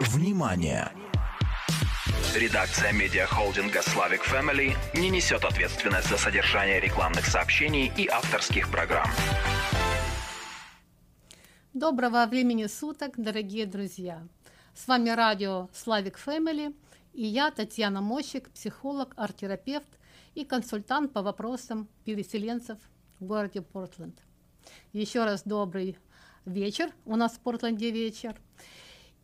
Внимание! Редакция медиахолдинга «Славик Family не несет ответственность за содержание рекламных сообщений и авторских программ. Доброго времени суток, дорогие друзья! С вами радио «Славик Family и я, Татьяна Мощик, психолог, арт-терапевт и консультант по вопросам переселенцев в городе Портленд. Еще раз добрый вечер, у нас в Портленде вечер.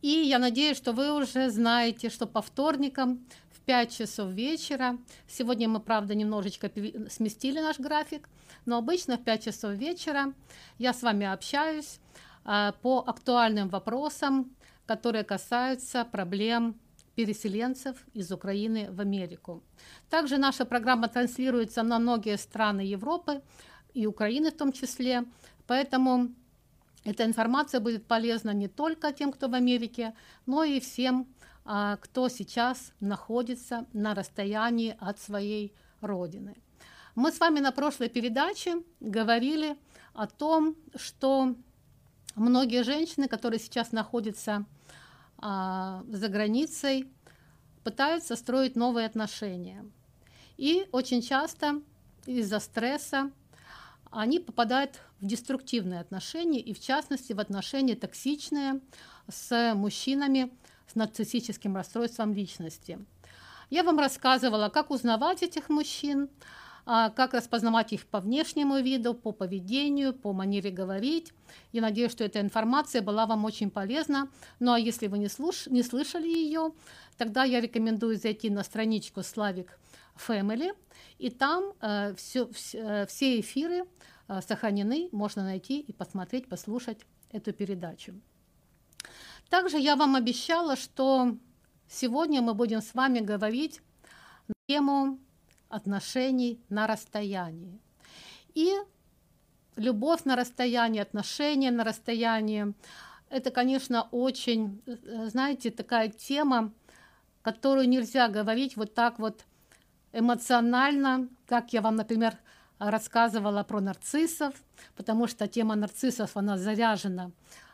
И я надеюсь, что вы уже знаете, что по вторникам в 5 часов вечера, сегодня мы, правда, немножечко сместили наш график, но обычно в 5 часов вечера я с вами общаюсь э, по актуальным вопросам, которые касаются проблем переселенцев из Украины в Америку. Также наша программа транслируется на многие страны Европы и Украины в том числе, поэтому эта информация будет полезна не только тем, кто в Америке, но и всем, а, кто сейчас находится на расстоянии от своей родины. Мы с вами на прошлой передаче говорили о том, что многие женщины, которые сейчас находятся а, за границей, пытаются строить новые отношения. И очень часто из-за стресса они попадают в деструктивные отношения, и в частности в отношения токсичные с мужчинами с нарциссическим расстройством личности. Я вам рассказывала, как узнавать этих мужчин, а, как распознавать их по внешнему виду, по поведению, по манере говорить. Я надеюсь, что эта информация была вам очень полезна. Ну а если вы не, слуш... не слышали ее, тогда я рекомендую зайти на страничку Славик Family, и там э, все, все, э, все эфиры э, сохранены, можно найти и посмотреть, послушать эту передачу. Также я вам обещала, что сегодня мы будем с вами говорить на тему отношений на расстоянии. И любовь на расстоянии, отношения на расстоянии, это, конечно, очень, э, знаете, такая тема, которую нельзя говорить вот так вот эмоционально, как я вам, например, рассказывала про нарциссов, потому что тема нарциссов, она заряжена,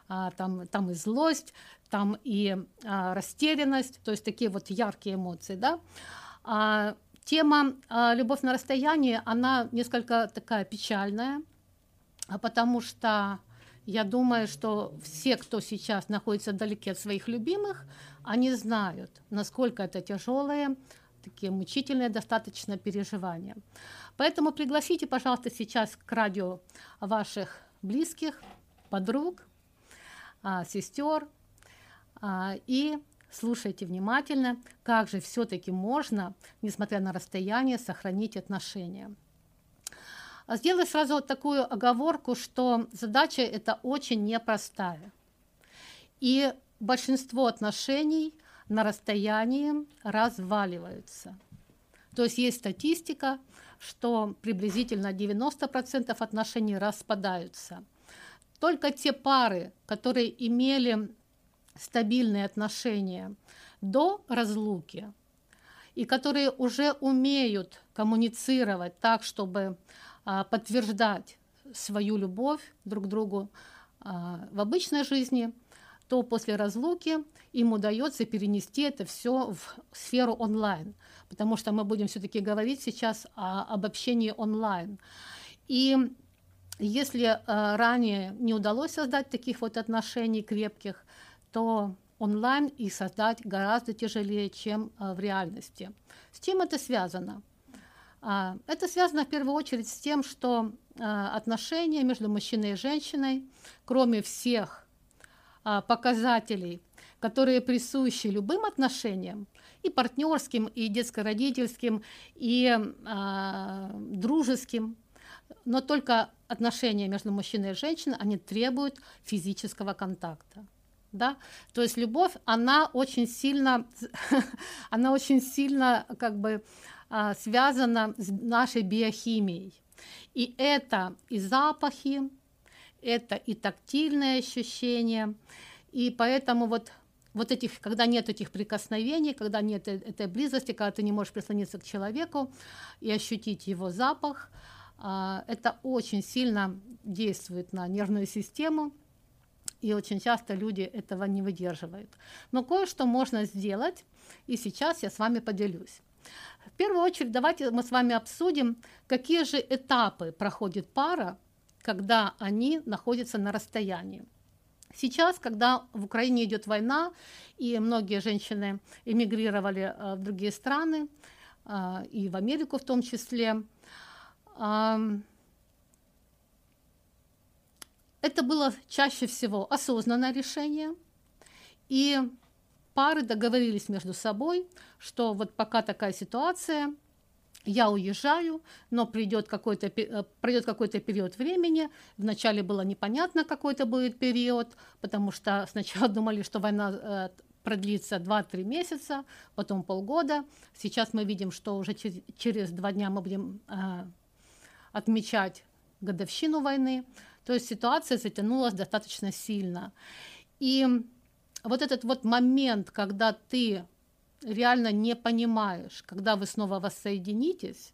а, там, там и злость, там и а, растерянность, то есть такие вот яркие эмоции, да. А, тема а, «Любовь на расстоянии», она несколько такая печальная, потому что я думаю, что все, кто сейчас находится вдалеке от своих любимых, они знают, насколько это тяжелые такие мучительные достаточно переживания. Поэтому пригласите, пожалуйста, сейчас к радио ваших близких, подруг, а, сестер а, и слушайте внимательно, как же все-таки можно, несмотря на расстояние, сохранить отношения. Сделаю сразу вот такую оговорку, что задача эта очень непростая. И большинство отношений на расстоянии разваливаются. То есть есть статистика, что приблизительно 90% отношений распадаются. Только те пары, которые имели стабильные отношения до разлуки и которые уже умеют коммуницировать так, чтобы а, подтверждать свою любовь друг к другу а, в обычной жизни, то после разлуки им удается перенести это все в сферу онлайн, потому что мы будем все-таки говорить сейчас о, об общении онлайн. И если э, ранее не удалось создать таких вот отношений крепких, то онлайн их создать гораздо тяжелее, чем э, в реальности. С чем это связано? А, это связано в первую очередь с тем, что э, отношения между мужчиной и женщиной, кроме всех показателей, которые присущи любым отношениям, и партнерским, и детско-родительским, и а, дружеским, но только отношения между мужчиной и женщиной, они требуют физического контакта. Да? То есть любовь, она очень сильно, она очень сильно как бы а, связана с нашей биохимией. И это и запахи, это и тактильные ощущения, и поэтому вот вот этих, когда нет этих прикосновений, когда нет э, этой близости, когда ты не можешь прислониться к человеку и ощутить его запах, а, это очень сильно действует на нервную систему и очень часто люди этого не выдерживают. Но кое-что можно сделать, и сейчас я с вами поделюсь. В первую очередь давайте мы с вами обсудим, какие же этапы проходит пара, когда они находятся на расстоянии. Сейчас, когда в Украине идет война, и многие женщины эмигрировали э, в другие страны, э, и в Америку в том числе, это было чаще всего осознанное решение, и пары договорились между собой, что вот пока такая ситуация, я уезжаю, но придет какой-то, э, пройдет какой-то период времени. Вначале было непонятно, какой это будет период, потому что сначала думали, что война э, продлится 2-3 месяца, потом полгода. Сейчас мы видим, что уже через два дня мы будем э, отмечать годовщину войны. То есть ситуация затянулась достаточно сильно. И вот этот вот момент, когда ты реально не понимаешь, когда вы снова воссоединитесь,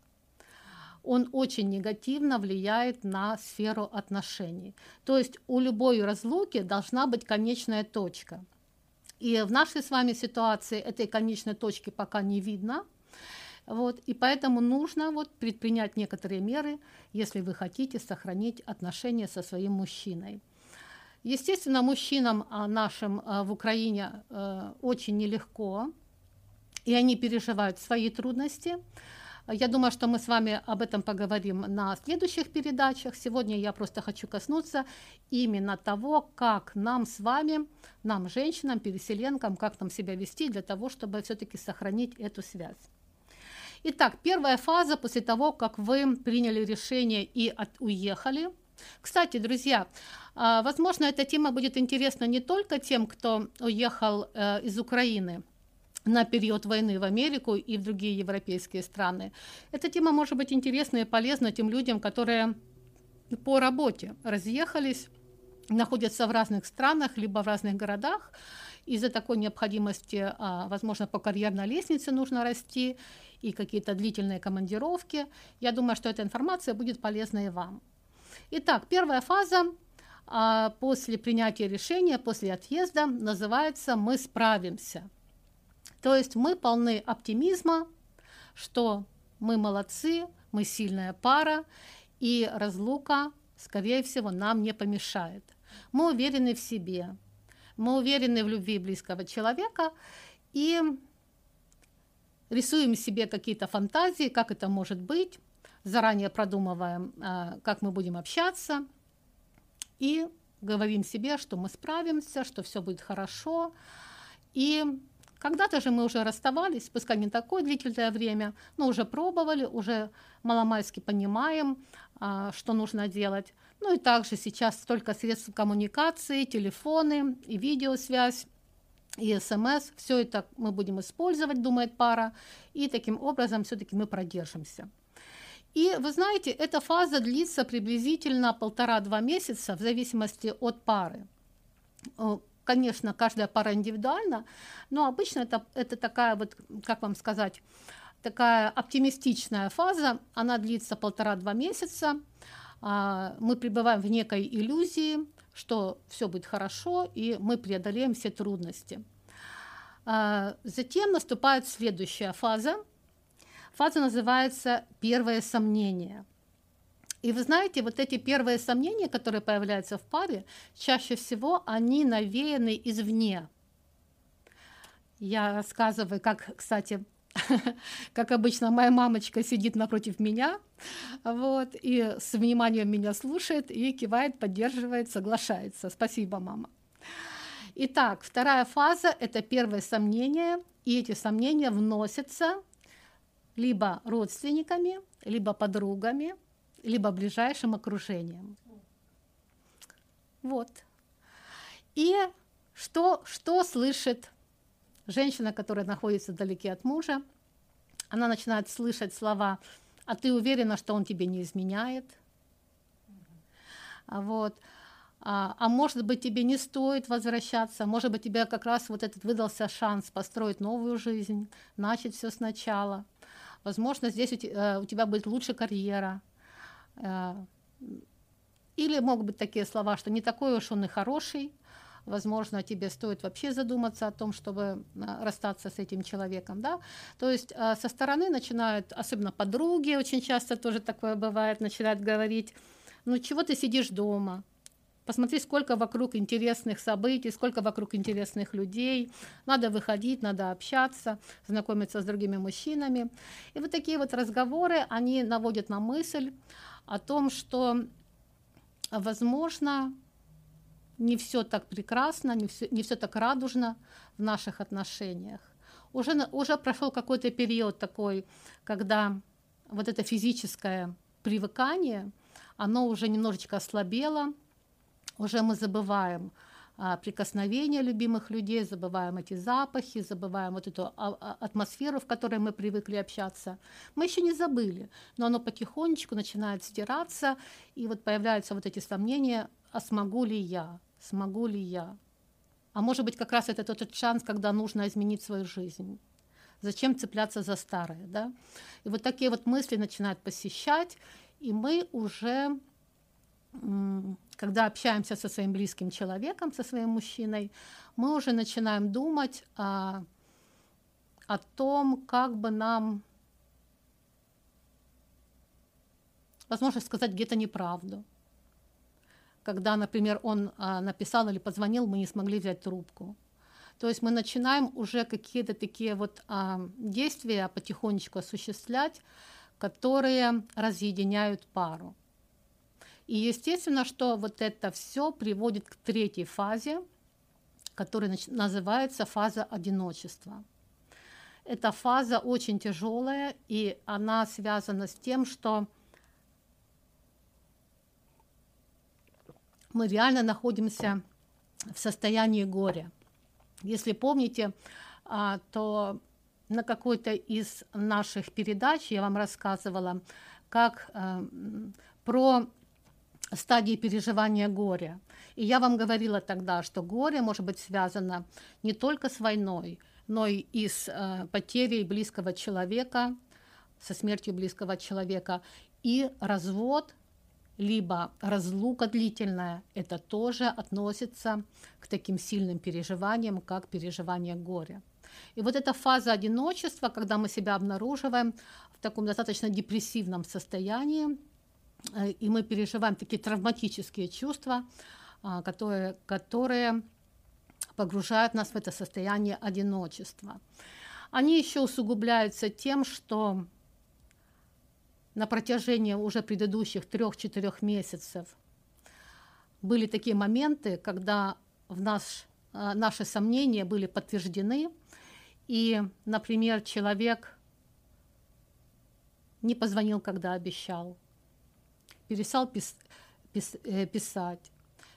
он очень негативно влияет на сферу отношений. То есть у любой разлуки должна быть конечная точка. И в нашей с вами ситуации этой конечной точки пока не видно. Вот, и поэтому нужно вот предпринять некоторые меры, если вы хотите сохранить отношения со своим мужчиной. Естественно, мужчинам а, нашим а, в Украине э, очень нелегко, и они переживают свои трудности. Я думаю, что мы с вами об этом поговорим на следующих передачах. Сегодня я просто хочу коснуться именно того, как нам с вами, нам, женщинам, переселенкам, как нам себя вести для того, чтобы все-таки сохранить эту связь. Итак, первая фаза после того, как вы приняли решение и от, уехали. Кстати, друзья, а, возможно, эта тема будет интересна не только тем, кто уехал э, из Украины на период войны в Америку и в другие европейские страны. Эта тема может быть интересна и полезна тем людям, которые по работе разъехались, находятся в разных странах, либо в разных городах. Из-за такой необходимости, а, возможно, по карьерной лестнице нужно расти, и какие-то длительные командировки. Я думаю, что эта информация будет полезна и вам. Итак, первая фаза а, после принятия решения, после отъезда называется «мы справимся». То есть мы полны оптимизма, что мы молодцы, мы сильная пара, и разлука, скорее всего, нам не помешает. Мы уверены в себе, мы уверены в любви близкого человека, и рисуем себе какие-то фантазии, как это может быть, заранее продумываем, а, как мы будем общаться, и говорим себе, что мы справимся, что все будет хорошо. И когда-то же мы уже расставались, пускай не такое длительное время, но уже пробовали, уже маломальски понимаем, а, что нужно делать. Ну и также сейчас столько средств коммуникации, телефоны и видеосвязь и смс, все это мы будем использовать, думает пара, и таким образом все-таки мы продержимся. И вы знаете, эта фаза длится приблизительно полтора-два месяца в зависимости от пары. Конечно, каждая пара индивидуальна, но обычно это, это такая вот, как вам сказать, такая оптимистичная фаза, она длится полтора-два месяца. А, мы пребываем в некой иллюзии, что все будет хорошо, и мы преодолеем все трудности. А, затем наступает следующая фаза. Фаза называется «первое сомнение». И вы знаете, вот эти первые сомнения, которые появляются в паре, чаще всего они навеяны извне. Я рассказываю, как, кстати, как обычно, моя мамочка сидит напротив меня, вот, и с вниманием меня слушает и кивает, поддерживает, соглашается. Спасибо, мама. Итак, вторая фаза – это первое сомнение, и эти сомнения вносятся либо родственниками, либо подругами, либо ближайшим окружением. Вот. И что, что слышит женщина, которая находится вдалеке от мужа? Она начинает слышать слова «А ты уверена, что он тебе не изменяет?» Вот. А, а может быть, тебе не стоит возвращаться, может быть, тебе как раз вот этот выдался шанс построить новую жизнь, начать все сначала. Возможно, здесь э, у тебя будет лучше карьера. Э, или могут быть такие слова, что не такой уж он и хороший, возможно, тебе стоит вообще задуматься о том, чтобы а, расстаться с этим человеком, да. То есть а, со стороны начинают, особенно подруги, очень часто тоже такое бывает, начинают говорить, ну чего ты сидишь дома, Посмотри, сколько вокруг интересных событий, сколько вокруг интересных людей. Надо выходить, надо общаться, знакомиться с другими мужчинами. И вот такие вот разговоры, они наводят на мысль о том, что, возможно, не все так прекрасно, не все, не все так радужно в наших отношениях. Уже, уже прошел какой-то период такой, когда вот это физическое привыкание, оно уже немножечко ослабело, уже мы забываем а, прикосновения любимых людей, забываем эти запахи, забываем вот эту а, а, атмосферу, в которой мы привыкли общаться. Мы еще не забыли, но оно потихонечку начинает стираться, и вот появляются вот эти сомнения, а смогу ли я, смогу ли я. А может быть, как раз это тот шанс, когда нужно изменить свою жизнь. Зачем цепляться за старое, да? И вот такие вот мысли начинают посещать, и мы уже когда общаемся со своим близким человеком, со своим мужчиной, мы уже начинаем думать о, о том, как бы нам, возможно, сказать где-то неправду. Когда, например, он а, написал или позвонил, мы не смогли взять трубку. То есть мы начинаем уже какие-то такие вот а, действия потихонечку осуществлять, которые разъединяют пару. И естественно, что вот это все приводит к третьей фазе, которая называется фаза одиночества. Эта фаза очень тяжелая, и она связана с тем, что мы реально находимся в состоянии горя. Если помните, а, то на какой-то из наших передач я вам рассказывала, как э, про стадии переживания горя. И я вам говорила тогда, что горе может быть связано не только с войной, но и с э, потерей близкого человека, со смертью близкого человека. И развод, либо разлука длительная, это тоже относится к таким сильным переживаниям, как переживание горя. И вот эта фаза одиночества, когда мы себя обнаруживаем в таком достаточно депрессивном состоянии, и мы переживаем такие травматические чувства, а, которые, которые погружают нас в это состояние одиночества. Они еще усугубляются тем, что на протяжении уже предыдущих трех-четырех месяцев были такие моменты, когда в наш, э, наши сомнения были подтверждены, и, например, человек не позвонил, когда обещал, перестал пис, пис, э, писать.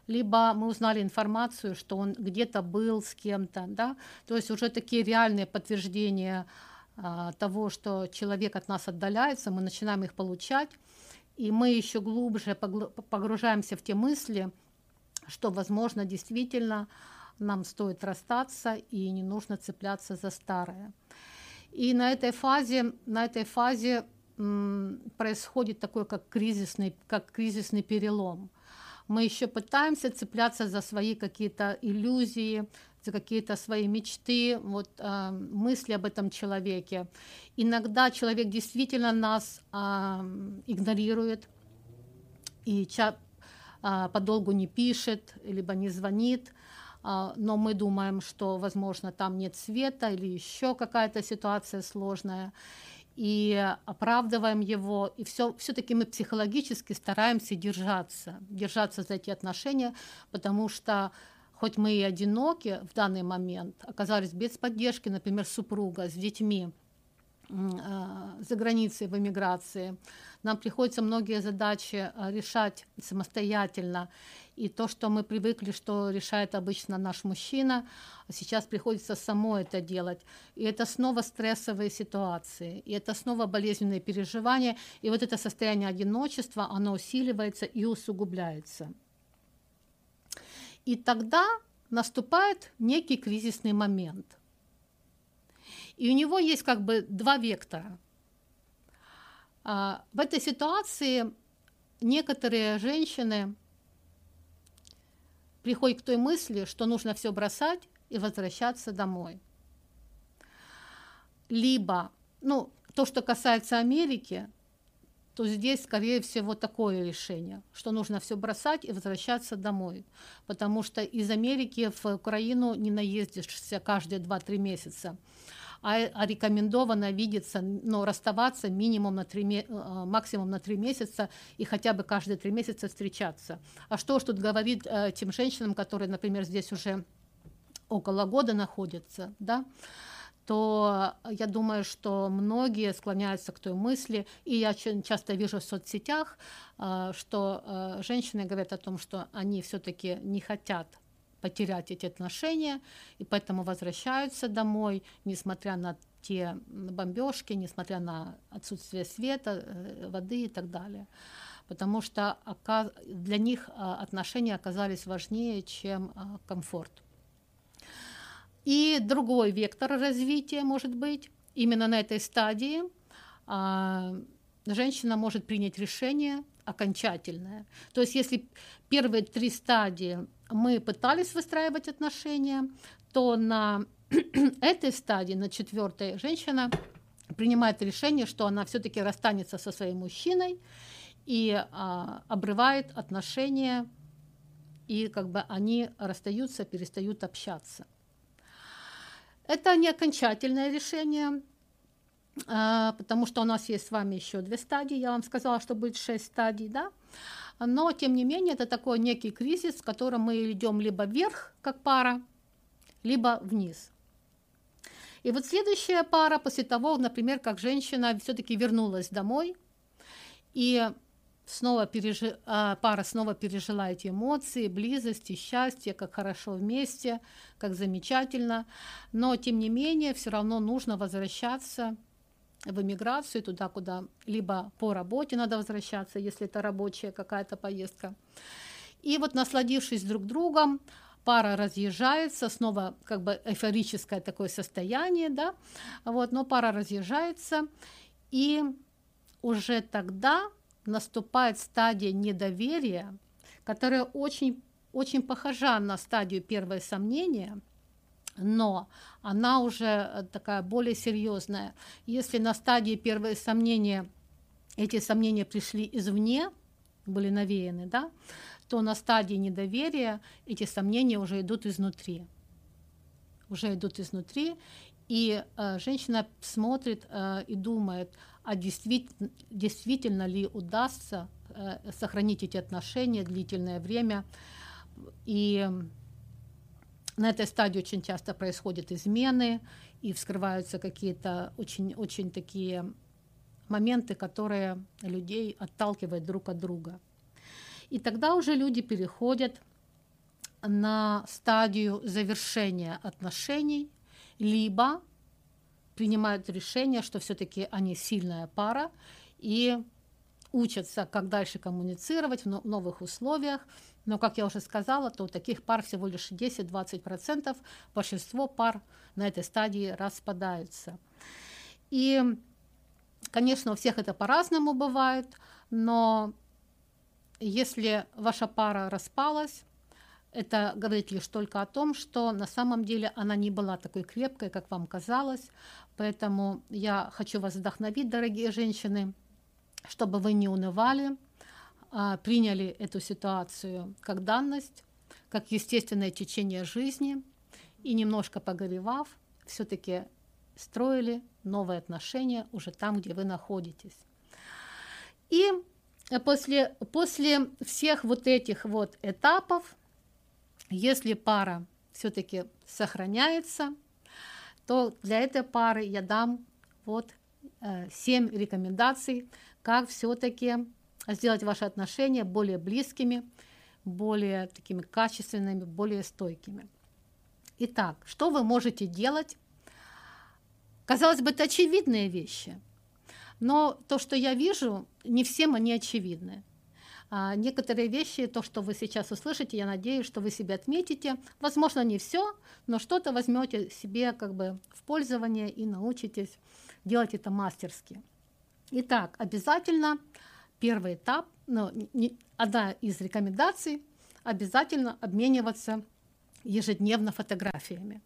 Либо мы узнали информацию, что он где-то был с кем-то, да, то есть уже такие реальные подтверждения а, того, что человек от нас отдаляется, мы начинаем их получать, и мы еще глубже погружаемся в те мысли, что, возможно, действительно нам стоит расстаться и не нужно цепляться за старое. И на этой фазе, на этой фазе происходит такой, как кризисный, как кризисный перелом. Мы еще пытаемся цепляться за свои какие-то иллюзии, за какие-то свои мечты, вот, э, мысли об этом человеке. Иногда человек действительно нас э, игнорирует и ча- э, подолгу не пишет, либо не звонит, но мы думаем, что, возможно, там нет света или еще какая-то ситуация сложная и оправдываем его, и все, все-таки мы психологически стараемся держаться, держаться за эти отношения, потому что хоть мы и одиноки в данный момент, оказались без поддержки, например, супруга с детьми, за границей в эмиграции. Нам приходится многие задачи а, решать самостоятельно. И то, что мы привыкли, что решает обычно наш мужчина, сейчас приходится само это делать. И это снова стрессовые ситуации, и это снова болезненные переживания. И вот это состояние одиночества, оно усиливается и усугубляется. И тогда наступает некий кризисный момент – и у него есть как бы два вектора. А, в этой ситуации некоторые женщины приходит к той мысли, что нужно все бросать и возвращаться домой. Либо, ну, то, что касается Америки, то здесь, скорее всего, такое решение, что нужно все бросать и возвращаться домой. Потому что из Америки в Украину не наездишься каждые 2-3 месяца. А, а рекомендовано видеться, но расставаться минимум на 3, э, максимум на 3 месяца и хотя бы каждые 3 месяца встречаться. А что ж тут говорит э, тем женщинам, которые, например, здесь уже около года находятся, да? то я думаю, что многие склоняются к той мысли, и я часто вижу в соцсетях, э, что э, женщины говорят о том, что они все-таки не хотят потерять эти отношения, и поэтому возвращаются домой, несмотря на те бомбежки, несмотря на отсутствие света, э, воды и так далее. Потому что для них отношения оказались важнее, чем комфорт. И другой вектор развития может быть именно на этой стадии а, женщина может принять решение окончательное. То есть если первые три стадии мы пытались выстраивать отношения, то на этой стадии, на четвертой, женщина принимает решение, что она все-таки расстанется со своим мужчиной и а, обрывает отношения, и как бы они расстаются, перестают общаться. Это не окончательное решение, потому что у нас есть с вами еще две стадии. Я вам сказала, что будет шесть стадий, да? Но, тем не менее, это такой некий кризис, в котором мы идем либо вверх, как пара, либо вниз. И вот следующая пара после того, например, как женщина все-таки вернулась домой, и снова пережи... А, пара снова пережила эти эмоции, близости, счастье, как хорошо вместе, как замечательно. Но, тем не менее, все равно нужно возвращаться в эмиграцию, туда, куда либо по работе надо возвращаться, если это рабочая какая-то поездка. И вот насладившись друг другом, пара разъезжается, снова как бы эйфорическое такое состояние, да, вот, но пара разъезжается, и уже тогда наступает стадия недоверия, которая очень, очень похожа на стадию первое сомнения, но она уже э, такая более серьезная. Если на стадии первое сомнения эти сомнения пришли извне, были навеяны, да, то на стадии недоверия эти сомнения уже идут изнутри. Уже идут изнутри, и э, женщина смотрит э, и думает, а действительно, действительно ли удастся э, сохранить эти отношения длительное время. И на этой стадии очень часто происходят измены и вскрываются какие-то очень, очень такие моменты, которые людей отталкивают друг от друга. И тогда уже люди переходят на стадию завершения отношений, либо принимают решение, что все-таки они сильная пара и учатся, как дальше коммуницировать в новых условиях. Но, как я уже сказала, то у таких пар всего лишь 10-20%. Большинство пар на этой стадии распадаются. И, конечно, у всех это по-разному бывает, но если ваша пара распалась, это говорит лишь только о том, что на самом деле она не была такой крепкой, как вам казалось. Поэтому я хочу вас вдохновить, дорогие женщины, чтобы вы не унывали, а приняли эту ситуацию как данность, как естественное течение жизни, и немножко погоревав, все-таки строили новые отношения уже там, где вы находитесь. И после, после всех вот этих вот этапов, если пара все-таки сохраняется, то для этой пары я дам вот э, 7 рекомендаций, как все-таки сделать ваши отношения более близкими, более такими качественными, более стойкими. Итак, что вы можете делать? Казалось бы, это очевидные вещи, но то, что я вижу, не всем они очевидны. А некоторые вещи, то, что вы сейчас услышите, я надеюсь, что вы себе отметите. Возможно, не все, но что-то возьмете себе как бы в пользование и научитесь делать это мастерски. Итак, обязательно первый этап, ну, не, одна из рекомендаций, обязательно обмениваться ежедневно фотографиями.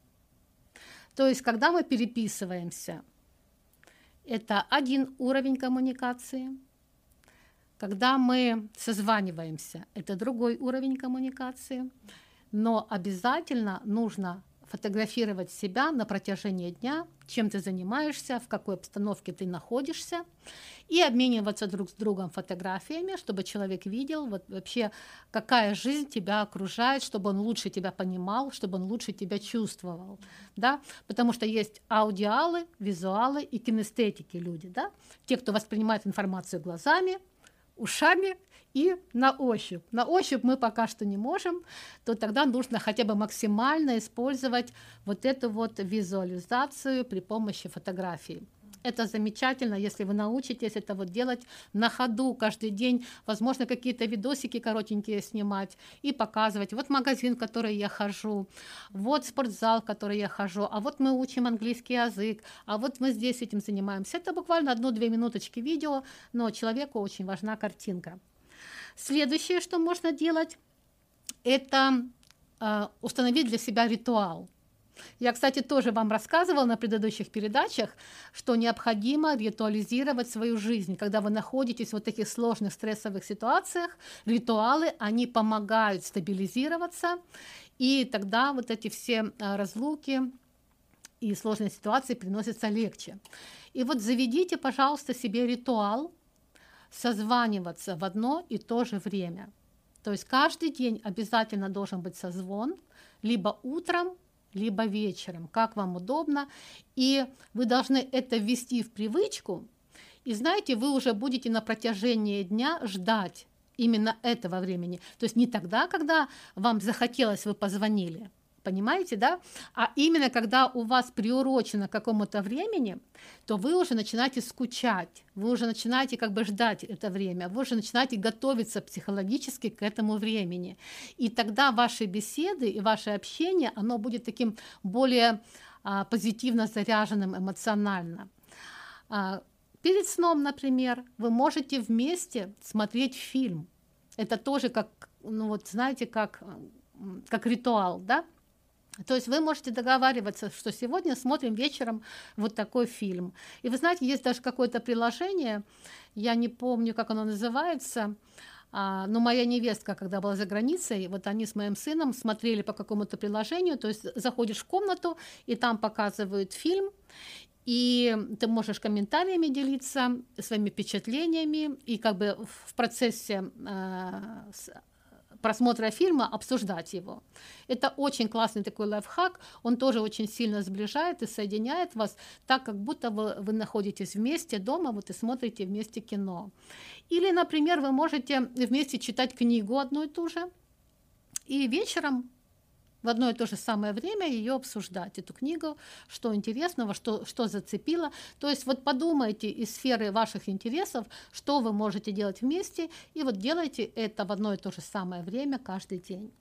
То есть, когда мы переписываемся, это один уровень коммуникации. Когда мы созваниваемся, это другой уровень коммуникации. Но обязательно нужно фотографировать себя на протяжении дня, чем ты занимаешься, в какой обстановке ты находишься, и обмениваться друг с другом фотографиями, чтобы человек видел вот вообще, какая жизнь тебя окружает, чтобы он лучше тебя понимал, чтобы он лучше тебя чувствовал, да, потому что есть аудиалы, визуалы и кинестетики люди, да, те, кто воспринимает информацию глазами, ушами и на ощупь. На ощупь мы пока что не можем, то тогда нужно хотя бы максимально использовать вот эту вот визуализацию при помощи фотографии. Это замечательно, если вы научитесь это вот делать на ходу каждый день, возможно, какие-то видосики коротенькие снимать и показывать. Вот магазин, в который я хожу, вот спортзал, в который я хожу, а вот мы учим английский язык, а вот мы здесь этим занимаемся. Это буквально одну-две минуточки видео, но человеку очень важна картинка. Следующее, что можно делать, это э, установить для себя ритуал. Я, кстати, тоже вам рассказывала на предыдущих передачах, что необходимо ритуализировать свою жизнь. Когда вы находитесь в вот таких сложных стрессовых ситуациях, ритуалы, они помогают стабилизироваться, и тогда вот эти все а, разлуки и сложные ситуации приносятся легче. И вот заведите, пожалуйста, себе ритуал созваниваться в одно и то же время. То есть каждый день обязательно должен быть созвон, либо утром, либо вечером, как вам удобно. И вы должны это ввести в привычку. И знаете, вы уже будете на протяжении дня ждать именно этого времени. То есть не тогда, когда вам захотелось, вы позвонили, понимаете, да? А именно когда у вас приурочено к какому-то времени, то вы уже начинаете скучать, вы уже начинаете как бы ждать это время, вы уже начинаете готовиться психологически к этому времени. И тогда ваши беседы и ваше общение, оно будет таким более а, позитивно заряженным эмоционально. А, перед сном, например, вы можете вместе смотреть фильм. Это тоже как, ну вот знаете, как как ритуал, да? То есть вы можете договариваться, что сегодня смотрим вечером вот такой фильм. И вы знаете, есть даже какое-то приложение, я не помню, как оно называется, а, но моя невестка, когда была за границей, вот они с моим сыном смотрели по какому-то приложению, то есть заходишь в комнату, и там показывают фильм, и ты можешь комментариями делиться, своими впечатлениями, и как бы в процессе э, просмотра фильма обсуждать его. Это очень классный такой лайфхак, он тоже очень сильно сближает и соединяет вас, так как будто вы, вы находитесь вместе дома, вот и смотрите вместе кино. Или, например, вы можете вместе читать книгу одну и ту же, и вечером в одно и то же самое время ее обсуждать, эту книгу, что интересного, что, что зацепило. То есть вот подумайте из сферы ваших интересов, что вы можете делать вместе, и вот делайте это в одно и то же самое время каждый день.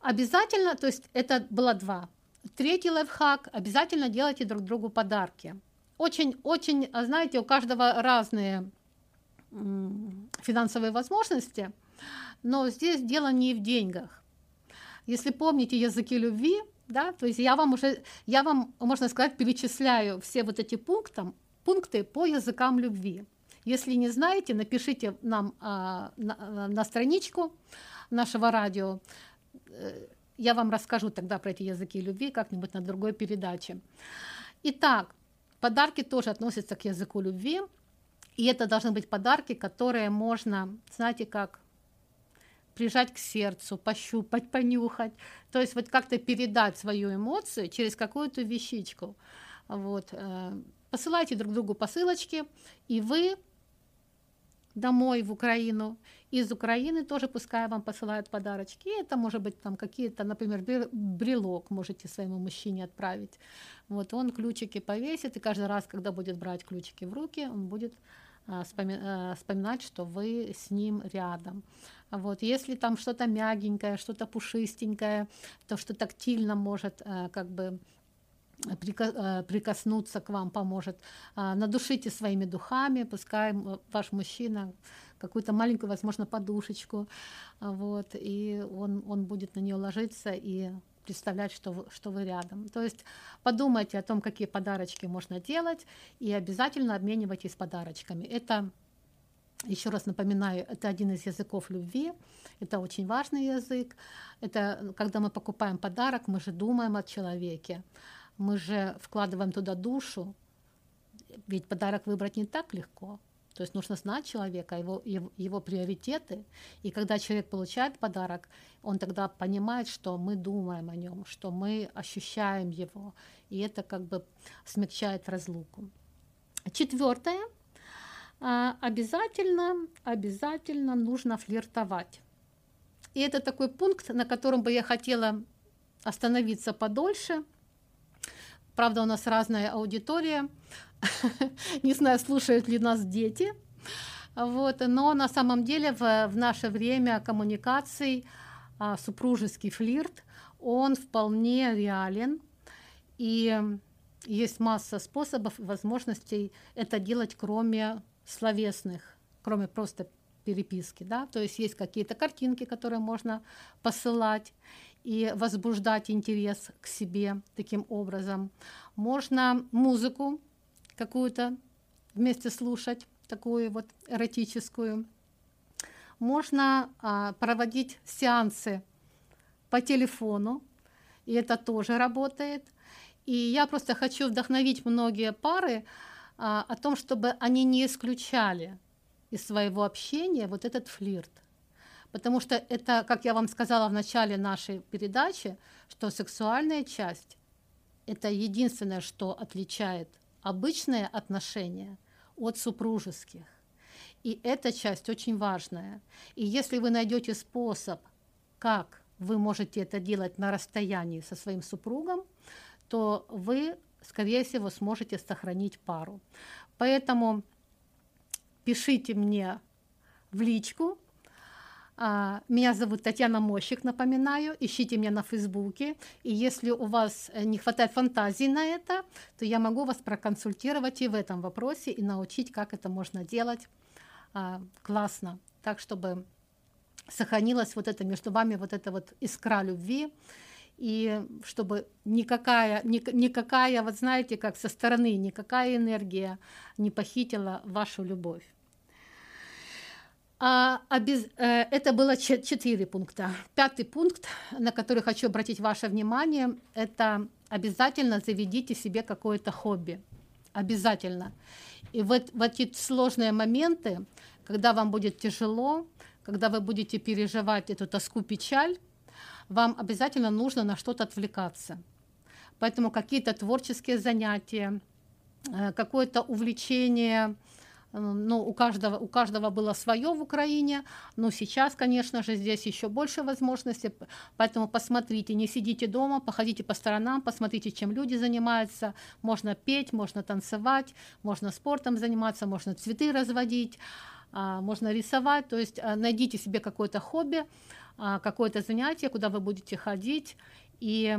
Обязательно, то есть это было два. Третий лайфхак, обязательно делайте друг другу подарки. Очень-очень, знаете, у каждого разные финансовые возможности, но здесь дело не в деньгах. Если помните языки любви, да, то есть я вам уже, я вам, можно сказать, перечисляю все вот эти пункты, пункты по языкам любви. Если не знаете, напишите нам а, на, на страничку нашего радио. Э, я вам расскажу тогда про эти языки любви как-нибудь на другой передаче. Итак, подарки тоже относятся к языку любви. И это должны быть подарки, которые можно, знаете, как прижать к сердцу, пощупать, понюхать. То есть вот как-то передать свою эмоцию через какую-то вещичку. Вот. Э, посылайте друг другу посылочки, и вы домой в Украину. Из Украины тоже пускай вам посылают подарочки. Это может быть там какие-то, например, брелок можете своему мужчине отправить. Вот он ключики повесит, и каждый раз, когда будет брать ключики в руки, он будет вспоминать, что вы с ним рядом. Вот, если там что-то мягенькое, что-то пушистенькое, то, что тактильно может э, как бы э, прикоснуться к вам поможет. Надушите своими духами, пускай ваш мужчина какую-то маленькую, возможно, подушечку, вот, и он, он будет на нее ложиться и представлять, что вы, что вы рядом. То есть подумайте о том, какие подарочки можно делать, и обязательно обменивайтесь подарочками. Это, еще раз напоминаю, это один из языков любви, это очень важный язык. Это когда мы покупаем подарок, мы же думаем о человеке, мы же вкладываем туда душу, ведь подарок выбрать не так легко. То есть нужно знать человека, его, его, его приоритеты. И когда человек получает подарок, он тогда понимает, что мы думаем о нем, что мы ощущаем его. И это как бы смягчает разлуку. Четвертое. А, обязательно, обязательно нужно флиртовать. И это такой пункт, на котором бы я хотела остановиться подольше. Правда, у нас разная аудитория. Не знаю, слушают ли нас дети. Вот, но на самом деле в, в наше время коммуникаций а, супружеский флирт, он вполне реален. И есть масса способов, возможностей это делать, кроме словесных, кроме просто переписки. Да? То есть есть какие-то картинки, которые можно посылать и возбуждать интерес к себе таким образом. Можно музыку какую-то вместе слушать, такую вот эротическую. Можно а, проводить сеансы по телефону, и это тоже работает. И я просто хочу вдохновить многие пары а, о том, чтобы они не исключали из своего общения вот этот флирт. Потому что это, как я вам сказала в начале нашей передачи, что сексуальная часть – это единственное, что отличает обычные отношения от супружеских. И эта часть очень важная. И если вы найдете способ, как вы можете это делать на расстоянии со своим супругом, то вы, скорее всего, сможете сохранить пару. Поэтому пишите мне в личку, меня зовут Татьяна Мощик, напоминаю. Ищите меня на Фейсбуке. И если у вас э, не хватает фантазии на это, то я могу вас проконсультировать и в этом вопросе, и научить, как это можно делать а, классно, так, чтобы сохранилась вот это между вами вот эта вот искра любви, и чтобы никакая, никакая, вот знаете, как со стороны, никакая энергия не похитила вашу любовь. А, обез... Э, это было четыре пункта. Пятый пункт, на который хочу обратить ваше внимание, это обязательно заведите себе какое-то хобби. Обязательно. И в, в эти сложные моменты, когда вам будет тяжело, когда вы будете переживать эту тоску, печаль, вам обязательно нужно на что-то отвлекаться. Поэтому какие-то творческие занятия, э, какое-то увлечение – ну, у каждого, у каждого было свое в Украине, но сейчас, конечно же, здесь еще больше возможностей, поэтому посмотрите, не сидите дома, походите по сторонам, посмотрите, чем люди занимаются, можно петь, можно танцевать, можно спортом заниматься, можно цветы разводить, а, можно рисовать, то есть а, найдите себе какое-то хобби, а, какое-то занятие, куда вы будете ходить, и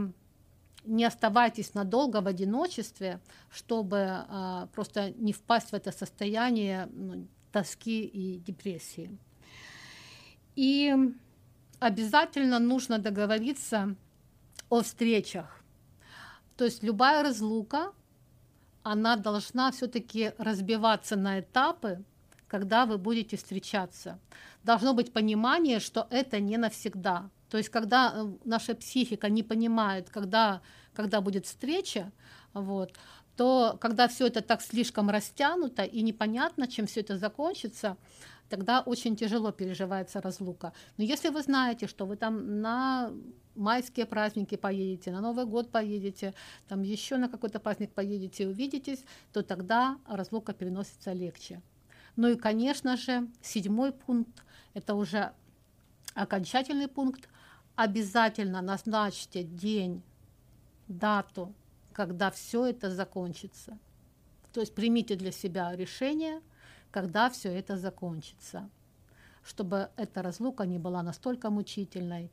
не оставайтесь надолго в одиночестве, чтобы а, просто не впасть в это состояние ну, тоски и депрессии. И обязательно нужно договориться о встречах. То есть любая разлука, она должна все-таки разбиваться на этапы, когда вы будете встречаться. Должно быть понимание, что это не навсегда. То есть, когда э, наша психика не понимает, когда, когда будет встреча, вот, то когда все это так слишком растянуто и непонятно, чем все это закончится, тогда очень тяжело переживается разлука. Но если вы знаете, что вы там на майские праздники поедете, на Новый год поедете, там еще на какой-то праздник поедете и увидитесь, то тогда разлука переносится легче. Ну и, конечно же, седьмой пункт, это уже окончательный пункт, обязательно назначьте день, дату, когда все это закончится. То есть примите для себя решение, когда все это закончится, чтобы эта разлука не была настолько мучительной,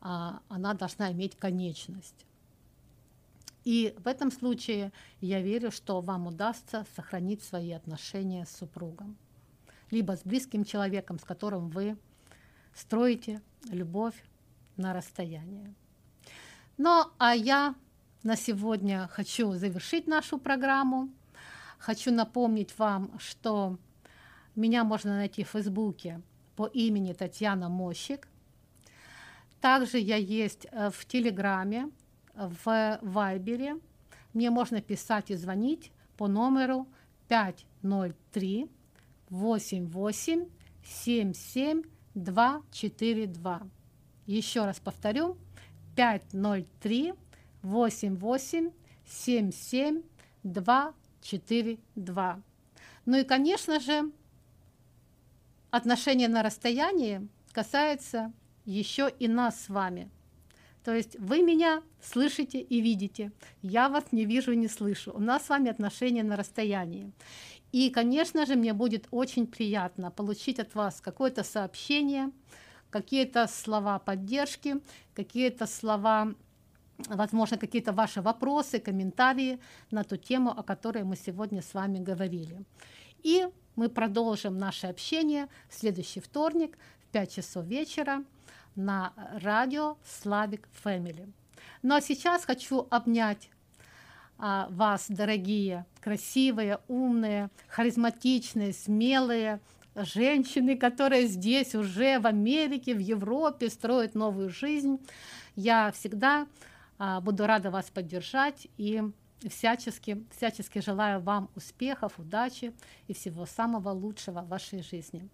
а она должна иметь конечность. И в этом случае я верю, что вам удастся сохранить свои отношения с супругом, либо с близким человеком, с которым вы строите любовь на расстоянии. Ну, а я на сегодня хочу завершить нашу программу. Хочу напомнить вам, что меня можно найти в Фейсбуке по имени Татьяна Мощик. Также я есть э, в Телеграме, в Вайбере. Мне можно писать и звонить по номеру 503 88 77 242. Еще раз повторю, 503 88 77 242. Ну и, конечно же, отношения на расстоянии касается еще и нас с вами. То есть вы меня слышите и видите, я вас не вижу и не слышу. У нас с вами отношения на расстоянии. И, конечно же, мне будет очень приятно получить от вас какое-то сообщение, какие-то слова поддержки, какие-то слова, возможно, какие-то ваши вопросы, комментарии на ту тему, о которой мы сегодня с вами говорили. И мы продолжим наше общение в следующий вторник в 5 часов вечера на радио Славик Family. Ну а сейчас хочу обнять а, вас, дорогие, красивые, умные, харизматичные, смелые женщины, которые здесь уже в Америке, в Европе строят новую жизнь. Я всегда а, буду рада вас поддержать и всячески, всячески желаю вам успехов, удачи и всего самого лучшего в вашей жизни.